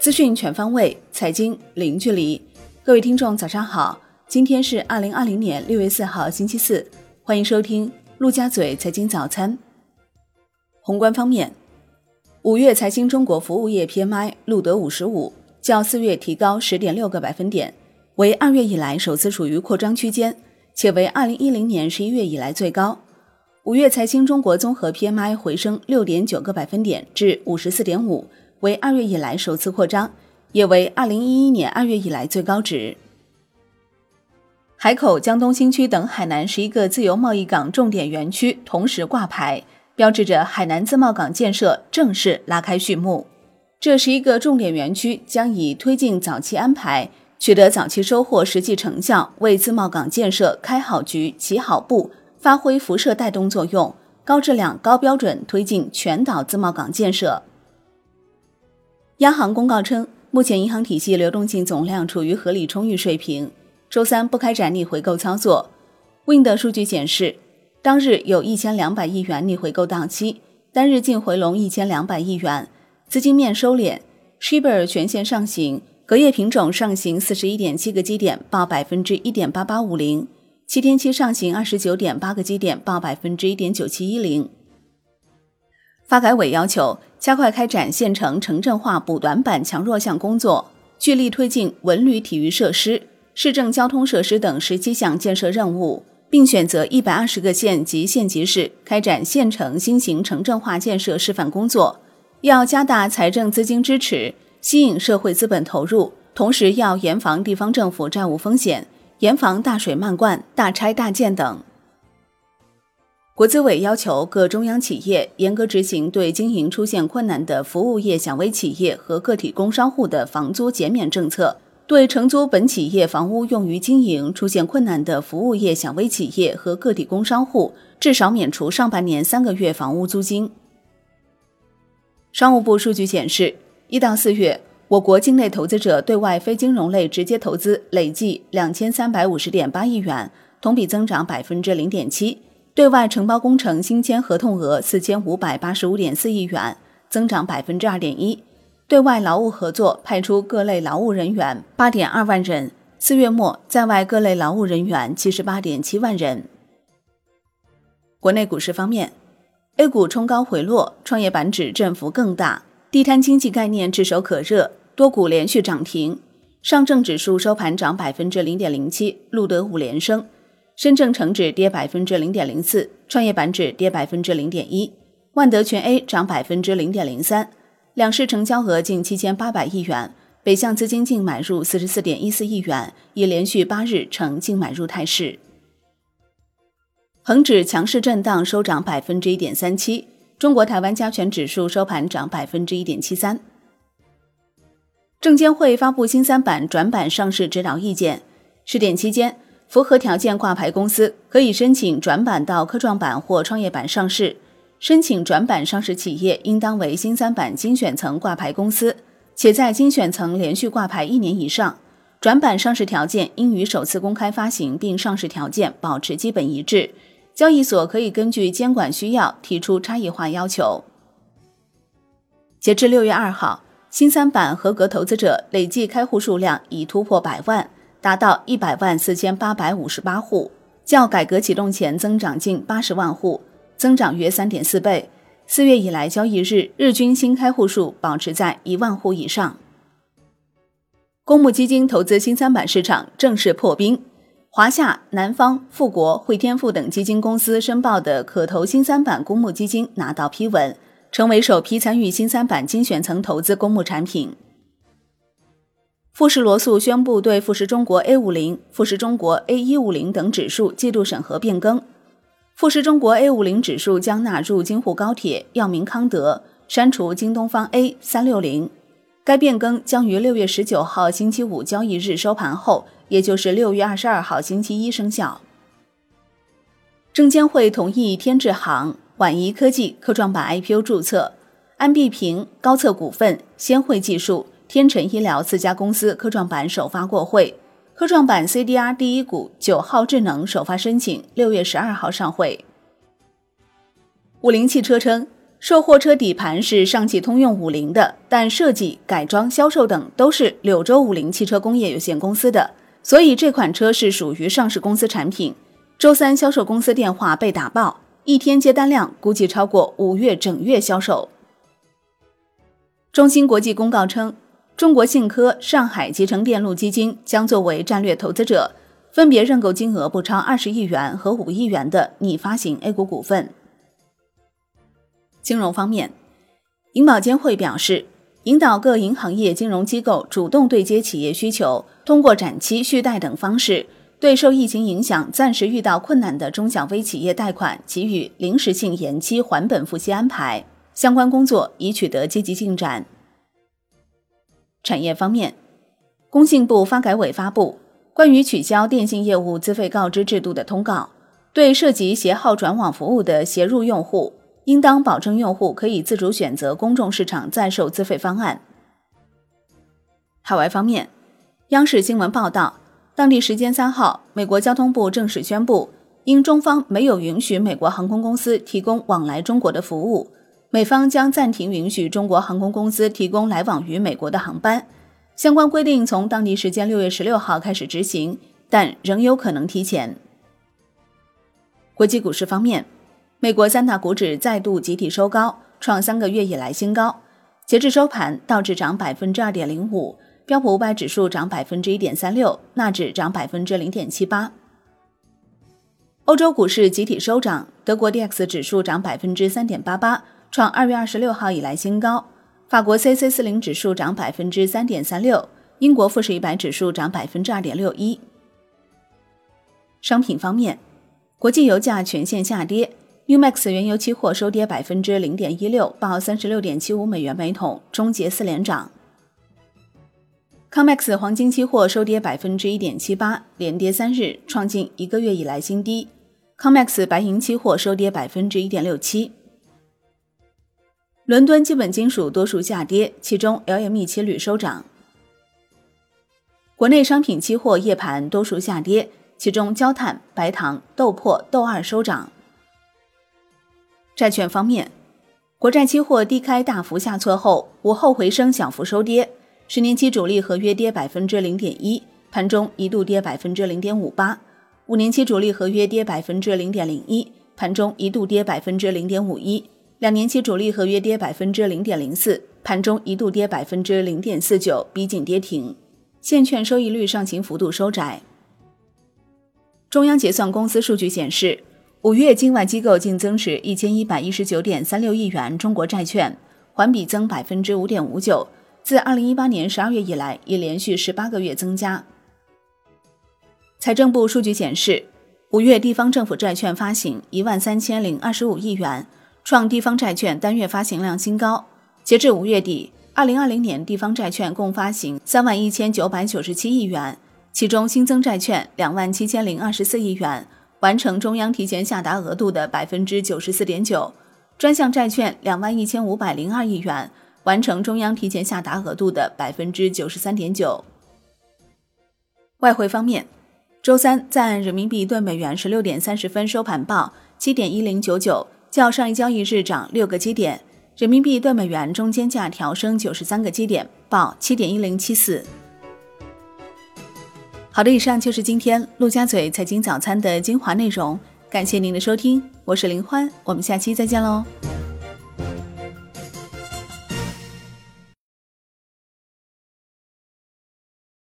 资讯全方位，财经零距离。各位听众，早上好！今天是二零二零年六月四号，星期四。欢迎收听陆家嘴财经早餐。宏观方面，五月财新中国服务业 PMI 录得五十五，较四月提高十点六个百分点，为二月以来首次处于扩张区间，且为二零一零年十一月以来最高。五月财新中国综合 PMI 回升六点九个百分点至五十四点五。为二月以来首次扩张，也为二零一一年二月以来最高值。海口、江东新区等海南十一个自由贸易港重点园区同时挂牌，标志着海南自贸港建设正式拉开序幕。这十一个重点园区将以推进早期安排、取得早期收获实际成效，为自贸港建设开好局、起好步，发挥辐射带动作用，高质量、高标准推进全岛自贸港建设。央行公告称，目前银行体系流动性总量处于合理充裕水平，周三不开展逆回购操作。Wind 数据显示，当日有一千两百亿元逆回购到期，单日净回笼一千两百亿元，资金面收敛。Shibor 全线上行，隔夜品种上行四十一点七个基点，报百分之一点八八五零；七天期上行二十九点八个基点，报百分之一点九七一零。发改委要求加快开展县城城镇化补短板强弱项工作，聚力推进文旅体育设施、市政交通设施等十七项建设任务，并选择一百二十个县及县级市开展县城新型城镇化建设示范工作。要加大财政资金支持，吸引社会资本投入，同时要严防地方政府债务风险，严防大水漫灌、大拆大建等。国资委要求各中央企业严格执行对经营出现困难的服务业小微企业和个体工商户的房租减免政策，对承租本企业房屋用于经营出现困难的服务业小微企业和个体工商户，至少免除上半年三个月房屋租金。商务部数据显示，一到四月，我国境内投资者对外非金融类直接投资累计两千三百五十点八亿元，同比增长百分之零点七。对外承包工程新签合同额四千五百八十五点四亿元，增长百分之二点一。对外劳务合作派出各类劳务人员八点二万人，四月末在外各类劳务人员七十八点七万人。国内股市方面，A 股冲高回落，创业板指振幅更大，地摊经济概念炙手可热，多股连续涨停。上证指数收盘涨百分之零点零七，录得五连升。深证成指跌百分之零点零四，创业板指跌百分之零点一，万德全 A 涨百分之零点零三，两市成交额近七千八百亿元，北向资金净买入四十四点一四亿元，已连续八日呈净买入态势。恒指强势震荡，收涨百分之一点三七，中国台湾加权指数收盘涨百分之一点七三。证监会发布新三板转板上市指导意见，试点期间。符合条件挂牌公司可以申请转板到科创板或创业板上市。申请转板上市企业应当为新三板精选层挂牌公司，且在精选层连续挂牌一年以上。转板上市条件应与首次公开发行并上市条件保持基本一致。交易所可以根据监管需要提出差异化要求。截至六月二号，新三板合格投资者累计开户数量已突破百万。达到一百万四千八百五十八户，较改革启动前增长近八十万户，增长约三点四倍。四月以来交易日日均新开户数保持在一万户以上。公募基金投资新三板市场正式破冰，华夏、南方、富国、汇添富等基金公司申报的可投新三板公募基金拿到批文，成为首批参与新三板精选层投资公募产品。富时罗素宣布对富时中国 A 五零、富时中国 A 一五零等指数季度审核变更。富时中国 A 五零指数将纳入京沪高铁、药明康德，删除京东方 A 三六零。该变更将于六月十九号星期五交易日收盘后，也就是六月二十二号星期一生效。证监会同意天智行、皖仪科技科创板 IPO 注册，安必平、高策股份、先汇技术。天成医疗四家公司科创板首发过会，科创板 CDR 第一股九号智能首发申请六月十二号上会。五菱汽车称，售货车底盘是上汽通用五菱的，但设计、改装、销售等都是柳州五菱汽车工业有限公司的，所以这款车是属于上市公司产品。周三销售公司电话被打爆，一天接单量估计超过五月整月销售。中芯国际公告称，中国信科、上海集成电路基金将作为战略投资者，分别认购金额不超二十亿元和五亿元的拟发行 A 股股份。金融方面，银保监会表示，引导各银行业金融机构主动对接企业需求，通过展期、续贷等方式，对受疫情影响暂时遇到困难的中小微企业贷款给予临时性延期还本付息安排。相关工作已取得积极进展。产业方面，工信部发改委发布关于取消电信业务资费告知制度的通告，对涉及携号转网服务的携入用户。应当保证用户可以自主选择公众市场在售资费方案。海外方面，央视新闻报道，当地时间三号，美国交通部正式宣布，因中方没有允许美国航空公司提供往来中国的服务，美方将暂停允许中国航空公司提供来往于美国的航班。相关规定从当地时间六月十六号开始执行，但仍有可能提前。国际股市方面。美国三大股指再度集体收高，创三个月以来新高。截至收盘，道指涨百分之二点零五，标普五百指数涨百分之一点三六，纳指涨百分之零点七八。欧洲股市集体收涨，德国 D X 指数涨百分之三点八八，创二月二十六号以来新高。法国 C C 四零指数涨百分之三点三六，英国富时一百指数涨百分之二点六一。商品方面，国际油价全线下跌。Umax 原油期货收跌百分之零点一六，报三十六点七五美元每桶，终结四连涨。Comex 黄金期货收跌百分之一点七八，连跌三日，创近一个月以来新低。Comex 白银期货收跌百分之一点六七。伦敦基本金属多数下跌，其中 LME 期铝收涨。国内商品期货夜盘多数下跌，其中焦炭、白糖、豆粕、豆二收涨。债券方面，国债期货低开大幅下挫后，午后回升小幅收跌。十年期主力合约跌百分之零点一，盘中一度跌百分之零点五八；五年期主力合约跌百分之零点零一，盘中一度跌百分之零点五一；两年期主力合约跌百分之零点零四，盘中一度跌百分之零点四九，逼近跌停。现券收益率上行幅度收窄。中央结算公司数据显示。五月境外机构净增持一千一百一十九点三六亿元中国债券，环比增百分之五点五九，自二零一八年十二月以来已连续十八个月增加。财政部数据显示，五月地方政府债券发行一万三千零二十五亿元，创地方债券单月发行量新高。截至五月底，二零二零年地方债券共发行三万一千九百九十七亿元，其中新增债券两万七千零二十四亿元。完成中央提前下达额度的百分之九十四点九，专项债券两万一千五百零二亿元，完成中央提前下达额度的百分之九十三点九。外汇方面，周三在岸人民币对美元十六点三十分收盘报七点一零九九，较上一交易日涨六个基点，人民币对美元中间价调升九十三个基点，报七点一零七四。好的，以上就是今天陆家嘴财经早餐的精华内容，感谢您的收听，我是林欢，我们下期再见喽。